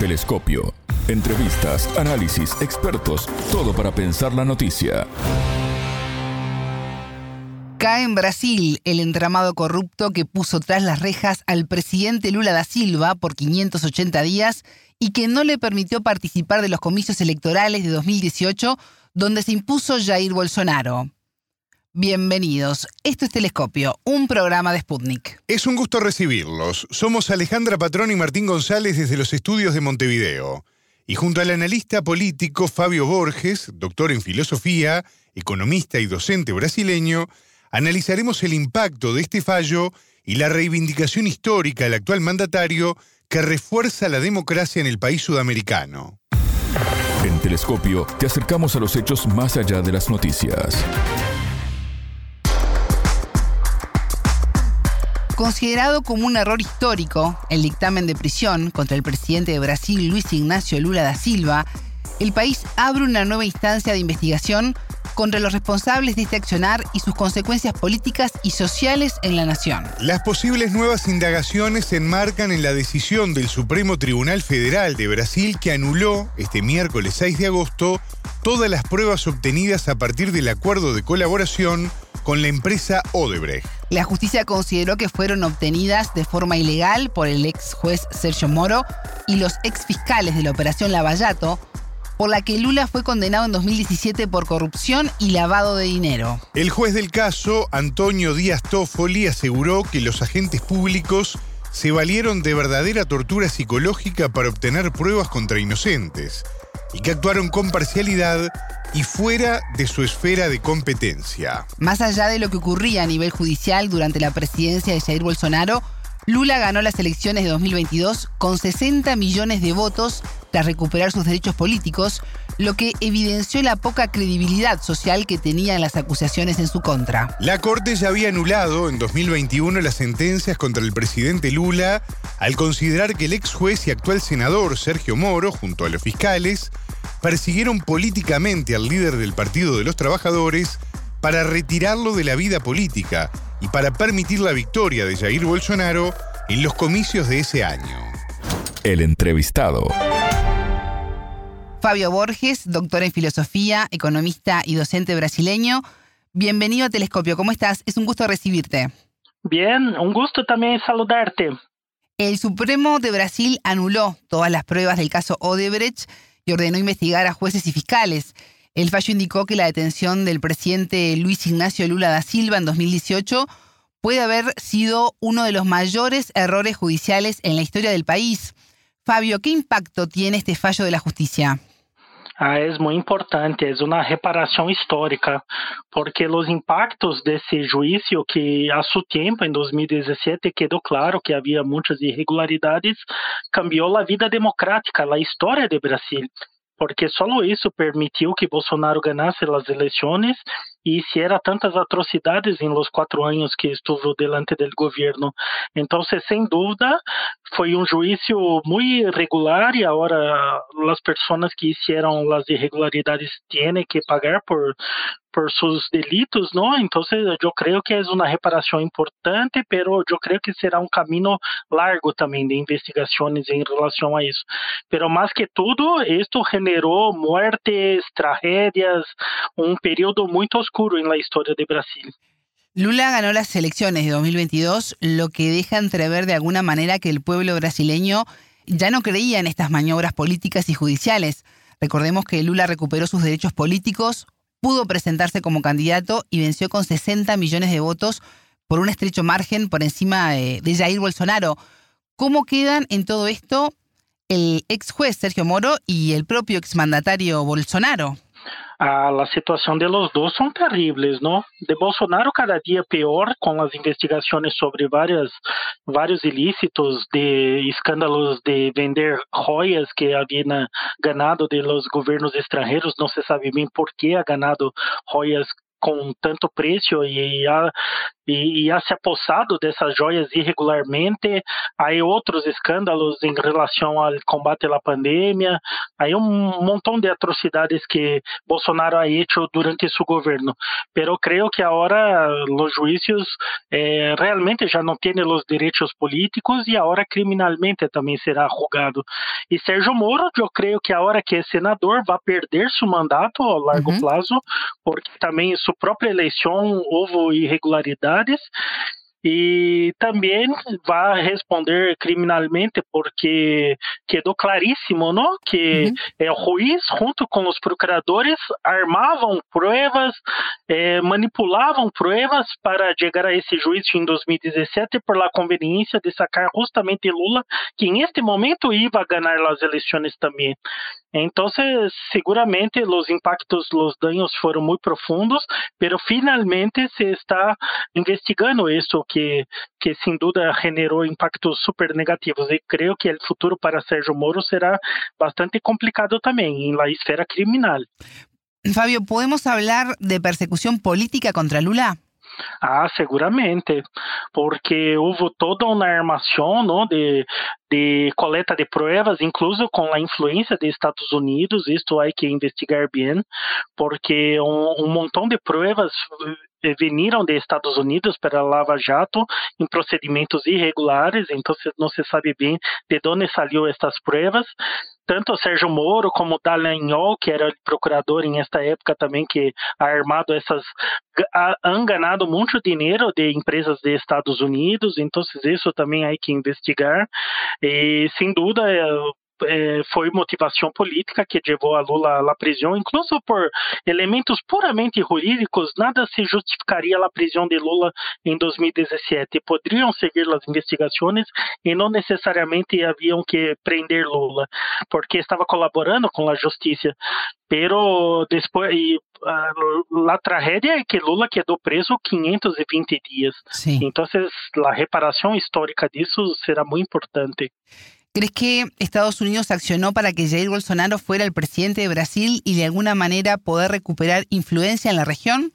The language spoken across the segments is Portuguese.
Telescopio. Entrevistas, análisis, expertos, todo para pensar la noticia. Cae en Brasil el entramado corrupto que puso tras las rejas al presidente Lula da Silva por 580 días y que no le permitió participar de los comicios electorales de 2018 donde se impuso Jair Bolsonaro. Bienvenidos. Esto es Telescopio, un programa de Sputnik. Es un gusto recibirlos. Somos Alejandra Patrón y Martín González desde los estudios de Montevideo. Y junto al analista político Fabio Borges, doctor en filosofía, economista y docente brasileño, analizaremos el impacto de este fallo y la reivindicación histórica del actual mandatario que refuerza la democracia en el país sudamericano. En Telescopio te acercamos a los hechos más allá de las noticias. Considerado como un error histórico, el dictamen de prisión contra el presidente de Brasil, Luis Ignacio Lula da Silva, el país abre una nueva instancia de investigación contra los responsables de este accionar y sus consecuencias políticas y sociales en la nación. Las posibles nuevas indagaciones se enmarcan en la decisión del Supremo Tribunal Federal de Brasil que anuló este miércoles 6 de agosto todas las pruebas obtenidas a partir del acuerdo de colaboración con la empresa Odebrecht. La justicia consideró que fueron obtenidas de forma ilegal por el ex juez Sergio Moro y los ex fiscales de la operación Lavallato, por la que Lula fue condenado en 2017 por corrupción y lavado de dinero. El juez del caso, Antonio Díaz Toffoli, aseguró que los agentes públicos se valieron de verdadera tortura psicológica para obtener pruebas contra inocentes y que actuaron con parcialidad y fuera de su esfera de competencia. Más allá de lo que ocurría a nivel judicial durante la presidencia de Jair Bolsonaro, Lula ganó las elecciones de 2022 con 60 millones de votos tras recuperar sus derechos políticos, lo que evidenció la poca credibilidad social que tenían las acusaciones en su contra. La Corte ya había anulado en 2021 las sentencias contra el presidente Lula al considerar que el ex juez y actual senador Sergio Moro, junto a los fiscales, persiguieron políticamente al líder del Partido de los Trabajadores para retirarlo de la vida política y para permitir la victoria de Jair Bolsonaro en los comicios de ese año. El entrevistado. Fabio Borges, doctor en filosofía, economista y docente brasileño. Bienvenido a Telescopio, ¿cómo estás? Es un gusto recibirte. Bien, un gusto también saludarte. El Supremo de Brasil anuló todas las pruebas del caso Odebrecht y ordenó investigar a jueces y fiscales. El fallo indicó que la detención del presidente Luis Ignacio Lula da Silva en 2018 puede haber sido uno de los mayores errores judiciales en la historia del país. Fabio, ¿qué impacto tiene este fallo de la justicia? É muito importante, é uma reparação histórica, porque os impactos desse juízo, que a seu tempo, em 2017, quedou claro que havia muitas irregularidades, cambiou a vida democrática, a história do Brasil. Porque só isso permitiu que Bolsonaro ganhasse as eleições e hiciera tantas atrocidades em los quatro anos que estuvo delante do governo. Então, sem dúvida, foi um juízo muito irregular e agora as pessoas que hicieron as irregularidades têm que pagar por por seus delitos, ¿no? Entonces yo creo que es una reparación importante, pero yo creo que será un camino largo también de investigaciones en relación a eso. Pero más que todo, esto generó muertes, tragedias, un periodo muy oscuro en la historia de Brasil. Lula ganó las elecciones de 2022, lo que deja entrever de alguna manera que el pueblo brasileño ya no creía en estas maniobras políticas y judiciales. Recordemos que Lula recuperó sus derechos políticos, pudo presentarse como candidato y venció con 60 millones de votos por un estrecho margen por encima de, Jair Bolsonaro. ¿Cómo quedan en todo esto el ex juez Sergio Moro y el propio exmandatario Bolsonaro? A, a situação de los dois são terríveis, não? De Bolsonaro cada dia pior com as investigações sobre várias vários ilícitos de escândalos de vender joias que havia ganado de los governos estrangeiros, não se sabe bem por que ha ganado joias com tanto preço e a, e, e a se apossado dessas joias irregularmente. Aí outros escândalos em relação ao combate à pandemia. Aí um montão de atrocidades que Bolsonaro ha hecho durante seu governo. Pero creio que agora os juízos eh, realmente já não têm os direitos políticos e agora criminalmente também será julgado. E Sérgio Moro, eu creio que agora que é senador vai perder seu mandato a largo uhum. prazo, porque também sua própria eleição houve irregularidades e também vai responder criminalmente porque quedou claríssimo, não, que uhum. é, o juiz junto com os procuradores armavam provas, é, manipulavam provas para chegar a esse juízo em 2017 por la conveniência de sacar justamente Lula, que em este momento ia ganhar as eleições também. Então, seguramente os impactos, os danos foram muito profundos, pero finalmente se está investigando isso que que sem dúvida generou impactos super negativos e creio que o futuro para Sérgio Moro será bastante complicado também em la esfera criminal. Fabio, podemos falar de persecução política contra Lula? Ah, seguramente, porque houve toda uma armação não, de, de coleta de provas, incluso com a influência dos Estados Unidos, isto há que investigar bem, porque um, um montão de provas eh, vieram de Estados Unidos para Lava Jato em procedimentos irregulares, então não se sabe bem de onde saiu estas provas. Tanto Sérgio Moro como Dallagnol, que era procurador em esta época também, que ha armado essas, han ganado muito dinheiro de empresas de Estados Unidos, então isso também há que investigar. E sem dúvida é, foi motivação política que levou a Lula à prisão, incluso por elementos puramente jurídicos, nada se justificaria a prisão de Lula em 2017. Poderiam seguir as investigações e não necessariamente haviam que prender Lula, porque estava colaborando com a justiça. Pero depois, e, a, a tragédia é que Lula quedou preso 520 dias. Sim. Então, a reparação histórica disso será muito importante. ¿Crees que Estados Unidos accionó para que Jair Bolsonaro fuera el presidente de Brasil y de alguna manera poder recuperar influencia en la región?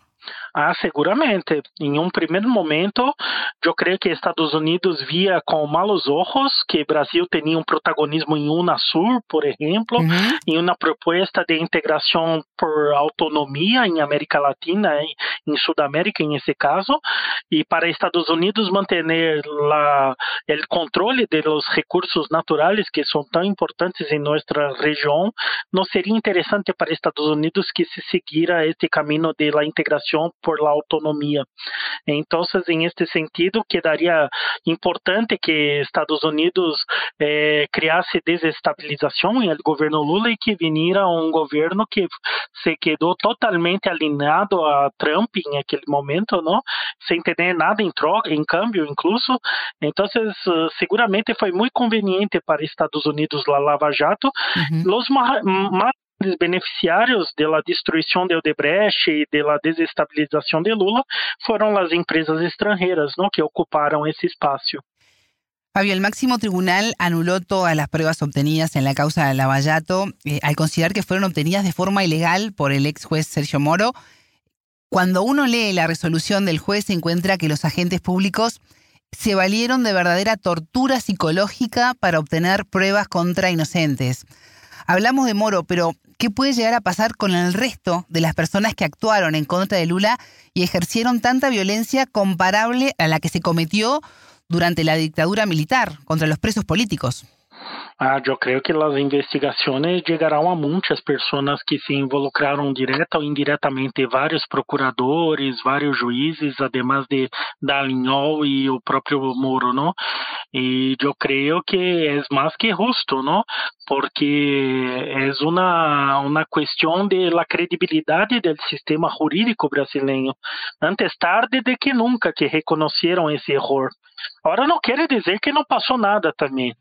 Ah, seguramente. Em um primeiro momento, eu creio que Estados Unidos via com malos olhos que Brasil tinha um protagonismo em Unasur, por exemplo, uhum. em uma proposta de integração por autonomia em América Latina, em Sudamérica, em esse caso, e para Estados Unidos manter o controle dos recursos naturais que são tão importantes em nossa região, não seria interessante para Estados Unidos que se seguira este caminho de la integração por la autonomía. Entonces, en este sentido, quedaría importante que Estados Unidos eh, criasse desestabilização em el governo Lula e que viniera um governo que se quedou totalmente alinhado a Trump em aquele momento, não? Sem ter nada em troca, em câmbio, incluso. Então, seguramente foi muito conveniente para Estados Unidos la Lava Jato. Uhum. Os beneficiários da destruição de Odebrecht e da desestabilização de Lula foram as empresas estrangeiras ¿no? que ocuparam esse espaço. Fabio, el máximo tribunal anuló todas las pruebas obtenidas en la causa de Lavallato eh, al considerar que fueron obtenidas de forma ilegal por el ex juez Sergio Moro. Cuando uno lee la resolución del juez se encuentra que los agentes públicos se valieron de verdadera tortura psicológica para obtener pruebas contra inocentes. Hablamos de Moro, pero ¿qué puede llegar a pasar con el resto de las personas que actuaron en contra de Lula y ejercieron tanta violencia comparable a la que se cometió durante la dictadura militar contra los presos políticos? Ah, eu creio que as investigações chegarão a muitas pessoas que se involucraram direta ou indiretamente, vários procuradores, vários juízes, además de Dallagnol e o próprio Moro, não? E eu creio que é mais que justo, não? Porque é uma uma questão de la credibilidade do sistema jurídico brasileiro. Antes tarde de que nunca que reconheceram esse erro. Agora não quer dizer que não passou nada também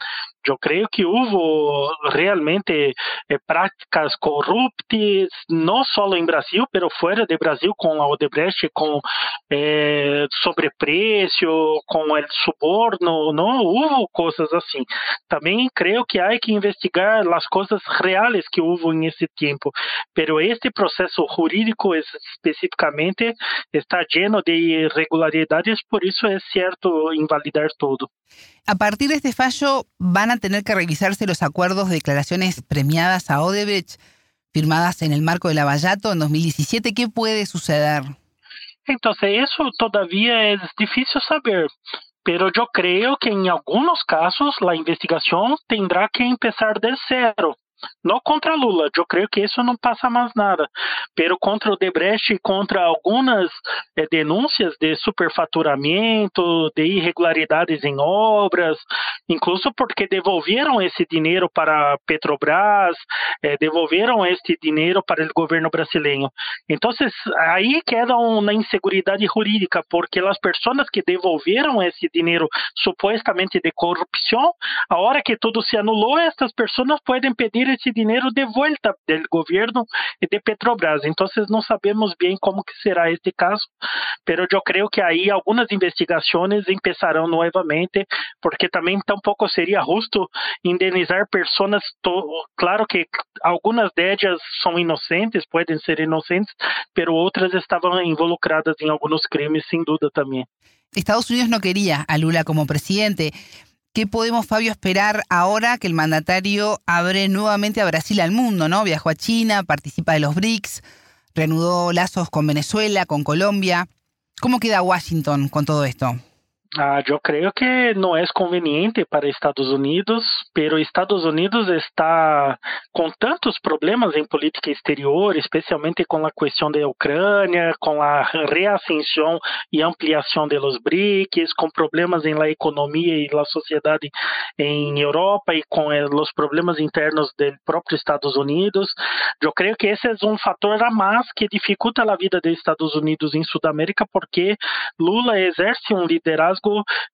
Eu creio que houve realmente eh, práticas corruptas, não só em Brasil, mas fora de Brasil, com a Odebrecht, com eh, sobrepreço, com o suborno, não houve coisas assim. Também creio que há que investigar as coisas reais que houve nesse tempo, pero este processo jurídico especificamente está lleno de irregularidades, por isso é certo invalidar todo. A partir de este fallo, a tener que revisarse los acuerdos de declaraciones premiadas a Odebrecht firmadas en el marco de la Vallato en 2017. ¿Qué puede suceder? Entonces, eso todavía es difícil saber. Pero yo creo que en algunos casos la investigación tendrá que empezar de cero. Não contra Lula, eu creio que isso não passa mais nada. Pero contra o Debrecht e contra algumas eh, denúncias de superfaturamento, de irregularidades em obras, incluso porque devolveram esse dinheiro para Petrobras, eh, devolveram este dinheiro para o governo brasileiro. Então, aí queda uma inseguridade jurídica, porque as pessoas que devolveram esse dinheiro supostamente de corrupção, a hora que tudo se anulou, estas pessoas podem pedir esse dinheiro de volta do governo e de Petrobras. Então, não sabemos bem como que será este caso, pero eu creio que aí algumas investigações começarão novamente, porque também tampouco seria justo indenizar pessoas. Claro que algumas delas são inocentes, podem ser inocentes, pero outras estavam involucradas em alguns crimes, sem dúvida também. Estados Unidos no quería a Lula como presidente. ¿Qué podemos, Fabio, esperar ahora que el mandatario abre nuevamente a Brasil al mundo, ¿no? Viajó a China, participa de los BRICS, reanudó lazos con Venezuela, con Colombia. ¿Cómo queda Washington con todo esto? Ah, eu creio que não é conveniente para Estados Unidos, pero Estados Unidos está com tantos problemas em política exterior, especialmente com a questão da Ucrânia, com a reascensão e ampliação dos BRICS, com problemas em la economia e la sociedade em Europa e com os problemas internos do próprio Estados Unidos. Eu creio que esse é um fator a mais que dificulta a vida dos Estados Unidos em Sudamérica, porque Lula exerce um liderazgo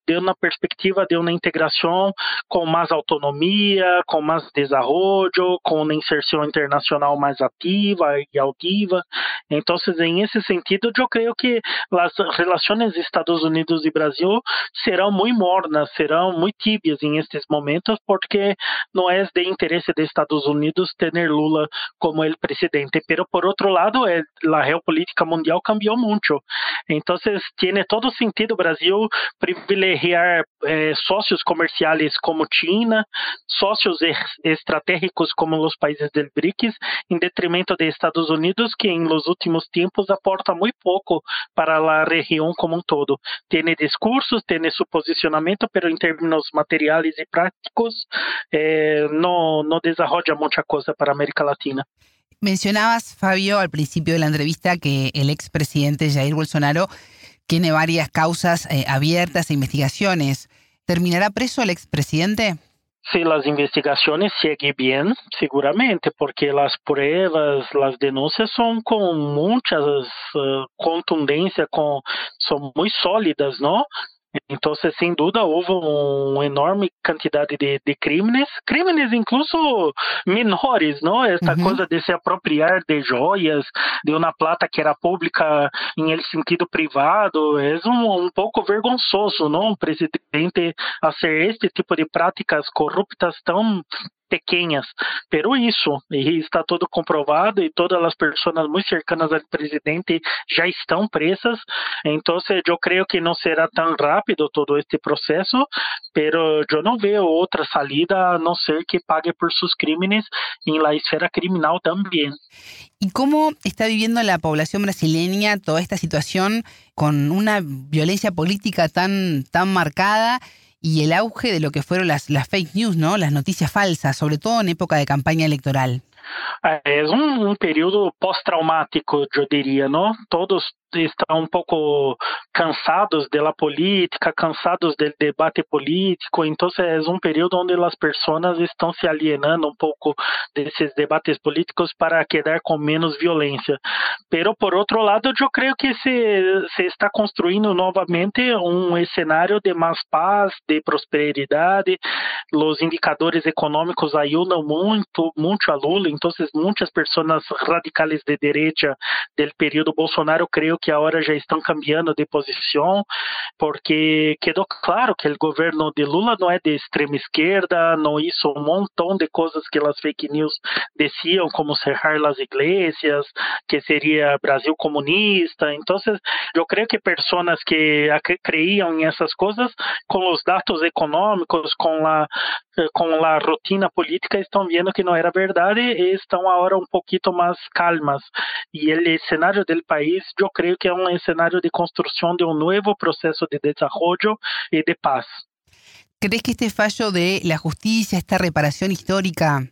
de uma perspectiva de uma integração com mais autonomia, com mais desenvolvimento, com uma inserção internacional mais ativa e altiva. Então, em esse sentido, eu creio que as relações Estados Unidos e Brasil serão muito mornas, serão muito tíbias em estes momentos, porque não é de interesse de Estados Unidos ter Lula como el presidente. Pero por outro lado, a geopolítica mundial cambiou muito. Então, tem todo sentido o Brasil privilegiar eh, sócios comerciais como China, sócios estratégicos como os países do BRICS, em detrimento de Estados Unidos, que em los últimos tempos aporta muito pouco para a região como um todo. Tem discursos, tem seu posicionamento, mas em termos materiais e práticos, eh, não, não desenvolve muita coisa para a América Latina. Mencionabas, Fabio, al principio de la entrevista que el expresidente Jair Bolsonaro tiene varias causas eh, abiertas e investigaciones. ¿Terminará preso el expresidente? Se as investigações seguem bem, seguramente, porque as provas, as denúncias são com muitas uh, contundência, com, são muito sólidas, não? Então, sem dúvida, houve uma enorme quantidade de, de crimes, crimes incluso menores, não? Essa uhum. coisa de se apropriar de joias, de uma plata que era pública em sentido privado, é um, um pouco vergonzoso, não? O presidente a ser este tipo de práticas corruptas tão pequenas, pero isso e está todo comprovado e todas as pessoas muito cercanas ao presidente já estão presas, então eu creio que não será tão rápido todo este processo, pero eu não vejo outra salida a não ser que pague por seus crimes em la esfera criminal também. ¿Y cómo está viviendo la población brasileña toda esta situación con una violencia política tan, tan marcada y el auge de lo que fueron las, las fake news, ¿no? Las noticias falsas, sobre todo en época de campaña electoral. É um, um período pós-traumático, eu diria, não? Todos estão um pouco cansados da política, cansados do debate político, então é um período onde as pessoas estão se alienando um pouco desses debates políticos para quedar com menos violência. Pero por outro lado, eu creio que se, se está construindo novamente um cenário de mais paz, de prosperidade, os indicadores econômicos ajudam muito, muito a Lula, então muitas pessoas radicais de direita do período Bolsonaro, creio que agora já estão cambiando de posição, porque quedou claro que o governo de Lula não é de extrema esquerda, não hizo um montão de coisas que as fake news diziam, como cerrar as igrejas, que seria Brasil comunista. Então, eu creio que pessoas que creiam em essas coisas, com os dados econômicos, com a com a rotina política, estão vendo que não era verdade e estão agora um pouquinho mais calmas. E o cenário do país, eu creio que é um cenário de construção de um novo processo de desenvolvimento e de paz. ¿Crees que este fallo de la justicia, esta reparación histórica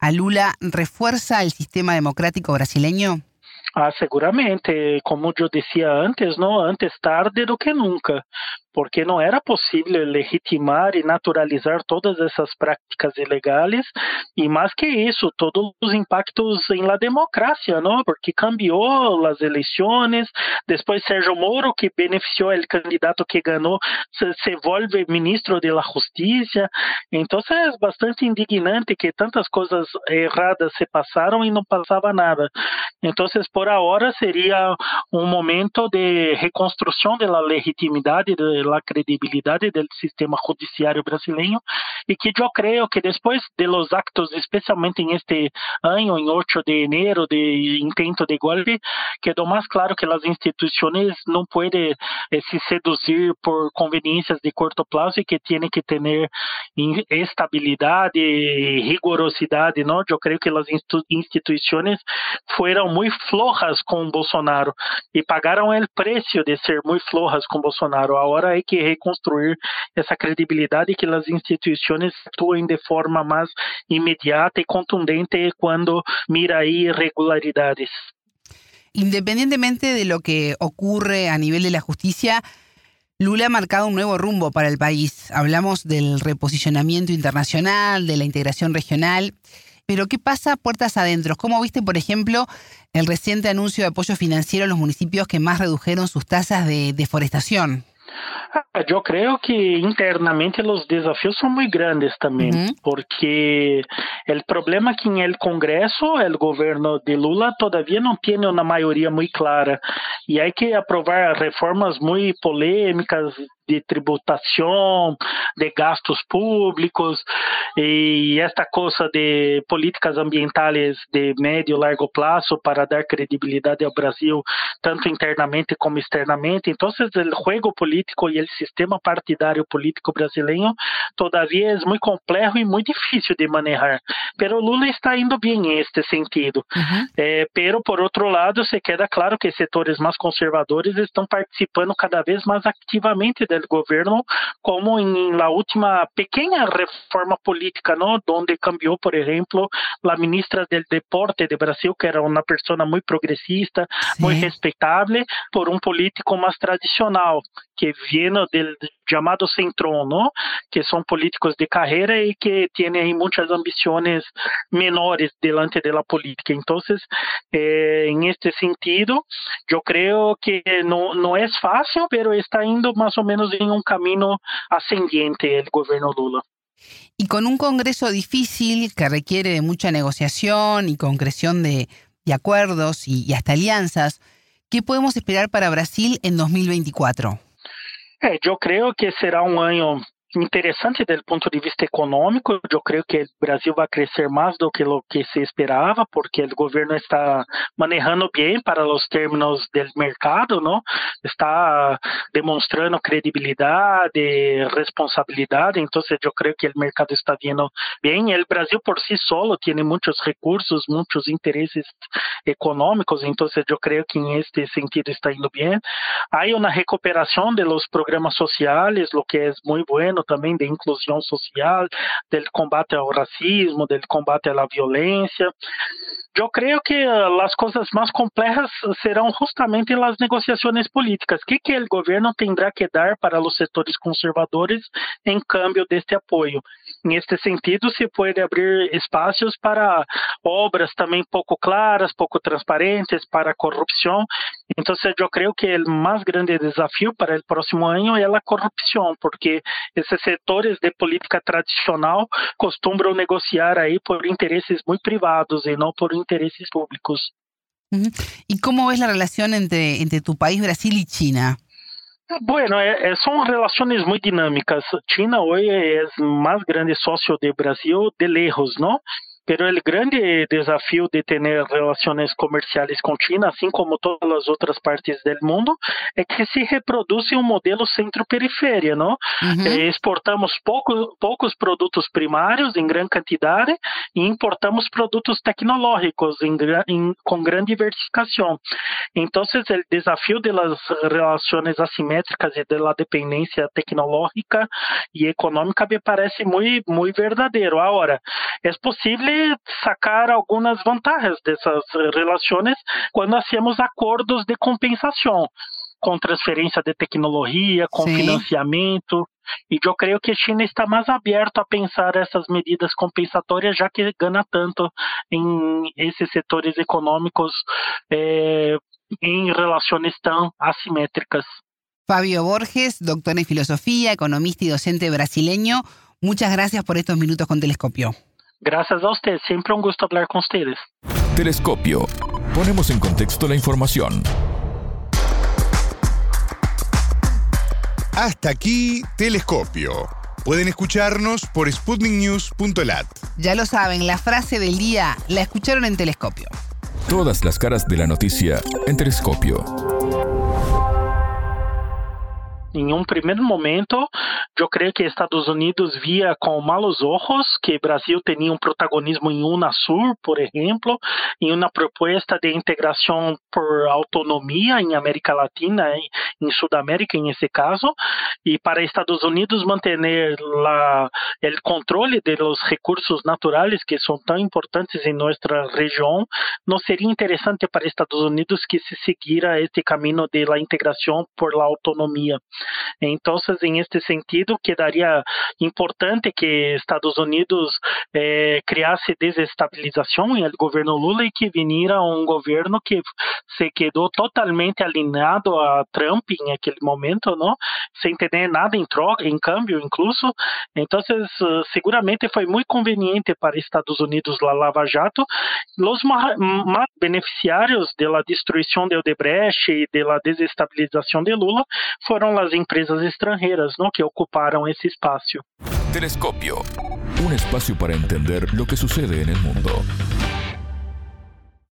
a Lula, refuerza el sistema democrático brasileño? Ah, seguramente, como eu dizia antes, não antes tarde do que nunca. Porque não era possível legitimar e naturalizar todas essas práticas ilegais e mais que isso, todos os impactos em la democracia, não? Porque cambiou as eleições, depois Sérgio Moro que beneficiou o candidato que ganhou se, se volve ministro da Justiça. Então é bastante indignante que tantas coisas erradas se passaram e não passava nada. Então, por agora seria um momento de reconstrução da legitimidade da credibilidade do sistema judiciário brasileiro e que eu creio que depois de los actos, especialmente em este ano, em 8 de enero, de intento de golpe, quedou mais claro que as instituições não podem eh, se seduzir por conveniências de curto prazo e que têm que ter estabilidade e rigorosidade, não? Eu creio que as instituições foram muito flojas com Bolsonaro e pagaram o preço de ser muito flojas com Bolsonaro. Agora hay que reconstruir essa credibilidade e que as instituições atuem de forma mais imediata e contundente quando mira irregularidades. Independientemente de lo que ocurre a nivel de la justicia, Lula ha marcado un nuevo rumbo para el país. Hablamos del reposicionamiento internacional, de la integración regional. Pero ¿qué pasa puertas adentro? ¿Cómo viste, por ejemplo, el reciente anuncio de apoyo financiero a los municipios que más redujeron sus tasas de deforestación? Eu creio que internamente os desafios são muito grandes também, uhum. porque o problema é que no Congresso, o governo de Lula todavia não tem uma maioria muito clara e há que aprovar reformas muito polêmicas de tributação, de gastos públicos e esta coisa de políticas ambientais de médio e largo prazo para dar credibilidade ao Brasil, tanto internamente como externamente. Então, o jogo político e o sistema partidário político brasileiro todavia é muito complexo e muito difícil de manejar. Pero Lula está indo bem neste sentido. Uhum. É, pero, por outro lado, se queda claro que setores mais conservadores estão participando cada vez mais ativamente do governo, como em la última pequena reforma política, não, onde cambiou, por exemplo, a ministra del Deporte de Brasil, que era uma pessoa muito progressista, Sim. muito respeitável, por um político mais tradicional, que vem do chamado centrão, não? que são políticos de carreira e que têm muitas ambições menores delante da política. Então, eh, em este sentido, eu creio que não, não é fácil, mas está indo mais ou menos em um caminho ascendente o governo Lula. Y con un Congreso difícil que requiere de mucha negociación y concreción de, de acuerdos y, y, hasta alianzas, ¿qué podemos esperar para Brasil en 2024? É, eu creio que será um ano interessante do ponto de vista econômico. Eu creio que o Brasil vai crescer mais do que o que se esperava, porque o governo está manejando bem para os termos do mercado, não? Está demonstrando credibilidade, responsabilidade. Então, eu creio que o mercado está vindo bem. O Brasil por si solo tem muitos recursos, muitos interesses econômicos. Então, eu creio que em este sentido está indo bem. Há uma recuperação de programas sociais, o que é muito bueno governo também de inclusão social, do combate ao racismo, do combate à violência. Eu creio que as coisas mais complexas serão justamente as negociações políticas. O que, que o governo terá que dar para os setores conservadores em câmbio deste apoio? Neste sentido, se pode abrir espaços para obras também pouco claras, pouco transparentes, para corrupção. Então, eu creio que o mais grande desafio para o próximo ano é a corrupção, porque esses setores de política tradicional costumam negociar aí por interesses muito privados e não por intereses públicos. ¿Y cómo ves la relación entre, entre tu país, Brasil y China? Bueno, é, é, são relações muito dinâmicas. China hoje é o mais grande sócio do Brasil de lejos, não? Pero el grande desafio de ter relações comerciais com China, assim como todas as outras partes do mundo, é que se reproduz um modelo centro-periferia, não? Uhum. exportamos pouco, poucos produtos primários em grande quantidade e importamos produtos tecnológicos em, em, com grande diversificação. Então, o desafio das relações assimétricas e da dependência tecnológica e econômica me parece muito, muito verdadeiro. Agora, é possível sacar algumas vantagens dessas relações quando hacemos acordos de compensação com transferência de tecnologia, com Sim. financiamento. E eu creio que a China está mais aberta a pensar essas medidas compensatórias, já que ganha tanto em esses setores econômicos eh, em relações tão assimétricas. Fabio Borges, doctor em filosofia, economista e docente brasileño, muchas gracias por estos minutos con Telescopio. Gracias a usted, siempre un gusto hablar con ustedes. Telescopio. Ponemos en contexto la información. Hasta aquí, Telescopio. Pueden escucharnos por sputniknews.lat. Ya lo saben, la frase del día la escucharon en Telescopio. Todas las caras de la noticia en Telescopio. Em um primeiro momento, eu creio que Estados Unidos via com malos olhos que Brasil tinha um protagonismo em Unasur, por exemplo, em uma proposta de integração por autonomia em América Latina, em Sudamérica, em esse caso, e para Estados Unidos manter o controle dos recursos naturais que são tão importantes em nossa região, não seria interessante para Estados Unidos que se seguira este caminho de la integração por la autonomia. Então, em este sentido, quedaria importante que Estados Unidos eh, criasse desestabilização no governo Lula e que vinira um governo que se quedou totalmente alinhado a Trump em aquele momento, não? sem ter nada em troca, em câmbio, incluso. Então, seguramente foi muito conveniente para Estados Unidos la Lava Jato. Os beneficiários da destruição de Odebrecht e da desestabilização de Lula foram as empresas extranjeras ¿no? que ocuparon ese espacio. Telescopio, un espacio para entender lo que sucede en el mundo.